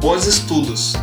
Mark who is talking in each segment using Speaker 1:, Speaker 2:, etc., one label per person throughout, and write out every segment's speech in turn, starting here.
Speaker 1: Bons estudos!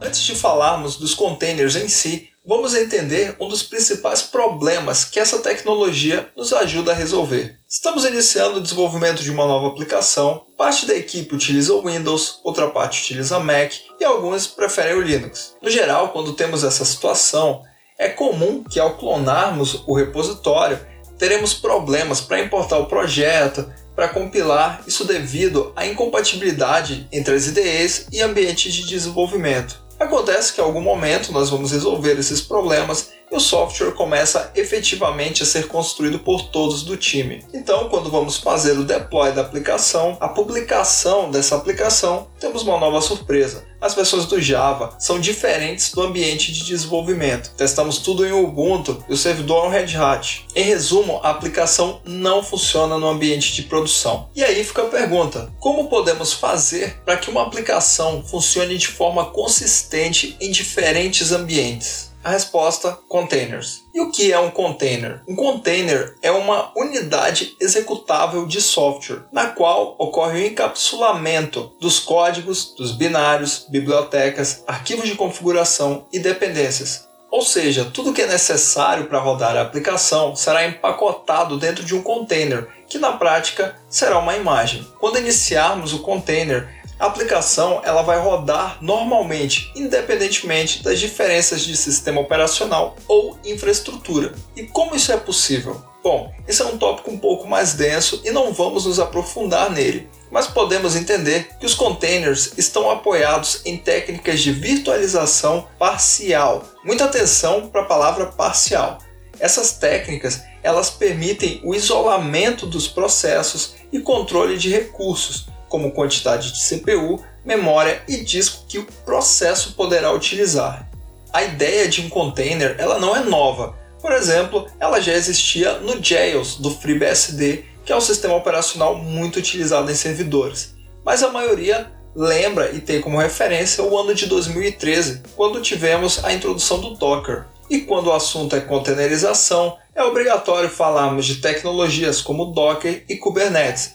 Speaker 1: Antes de falarmos dos containers em si, vamos entender um dos principais problemas que essa tecnologia nos ajuda a resolver. Estamos iniciando o desenvolvimento de uma nova aplicação, parte da equipe utiliza o Windows, outra parte utiliza Mac e alguns preferem o Linux. No geral, quando temos essa situação, é comum que ao clonarmos o repositório, teremos problemas para importar o projeto, para compilar, isso devido à incompatibilidade entre as IDEs e ambientes de desenvolvimento. Acontece que em algum momento nós vamos resolver esses problemas e o software começa efetivamente a ser construído por todos do time. Então, quando vamos fazer o deploy da aplicação, a publicação dessa aplicação, temos uma nova surpresa. As versões do Java são diferentes do ambiente de desenvolvimento. Testamos tudo em Ubuntu e o servidor é um Red Hat. Em resumo, a aplicação não funciona no ambiente de produção. E aí fica a pergunta: como podemos fazer para que uma aplicação funcione de forma consistente em diferentes ambientes? A resposta: containers. E o que é um container? Um container é uma unidade executável de software, na qual ocorre o encapsulamento dos códigos, dos binários, bibliotecas, arquivos de configuração e dependências. Ou seja, tudo que é necessário para rodar a aplicação será empacotado dentro de um container, que na prática será uma imagem. Quando iniciarmos o container, a aplicação ela vai rodar normalmente, independentemente das diferenças de sistema operacional ou infraestrutura. E como isso é possível? Bom, esse é um tópico um pouco mais denso e não vamos nos aprofundar nele, mas podemos entender que os containers estão apoiados em técnicas de virtualização parcial. Muita atenção para a palavra parcial. Essas técnicas elas permitem o isolamento dos processos e controle de recursos, como quantidade de CPU, memória e disco que o processo poderá utilizar. A ideia de um container ela não é nova. Por exemplo, ela já existia no Jails do FreeBSD, que é um sistema operacional muito utilizado em servidores. Mas a maioria lembra e tem como referência o ano de 2013, quando tivemos a introdução do Docker. E quando o assunto é containerização, é obrigatório falarmos de tecnologias como Docker e Kubernetes,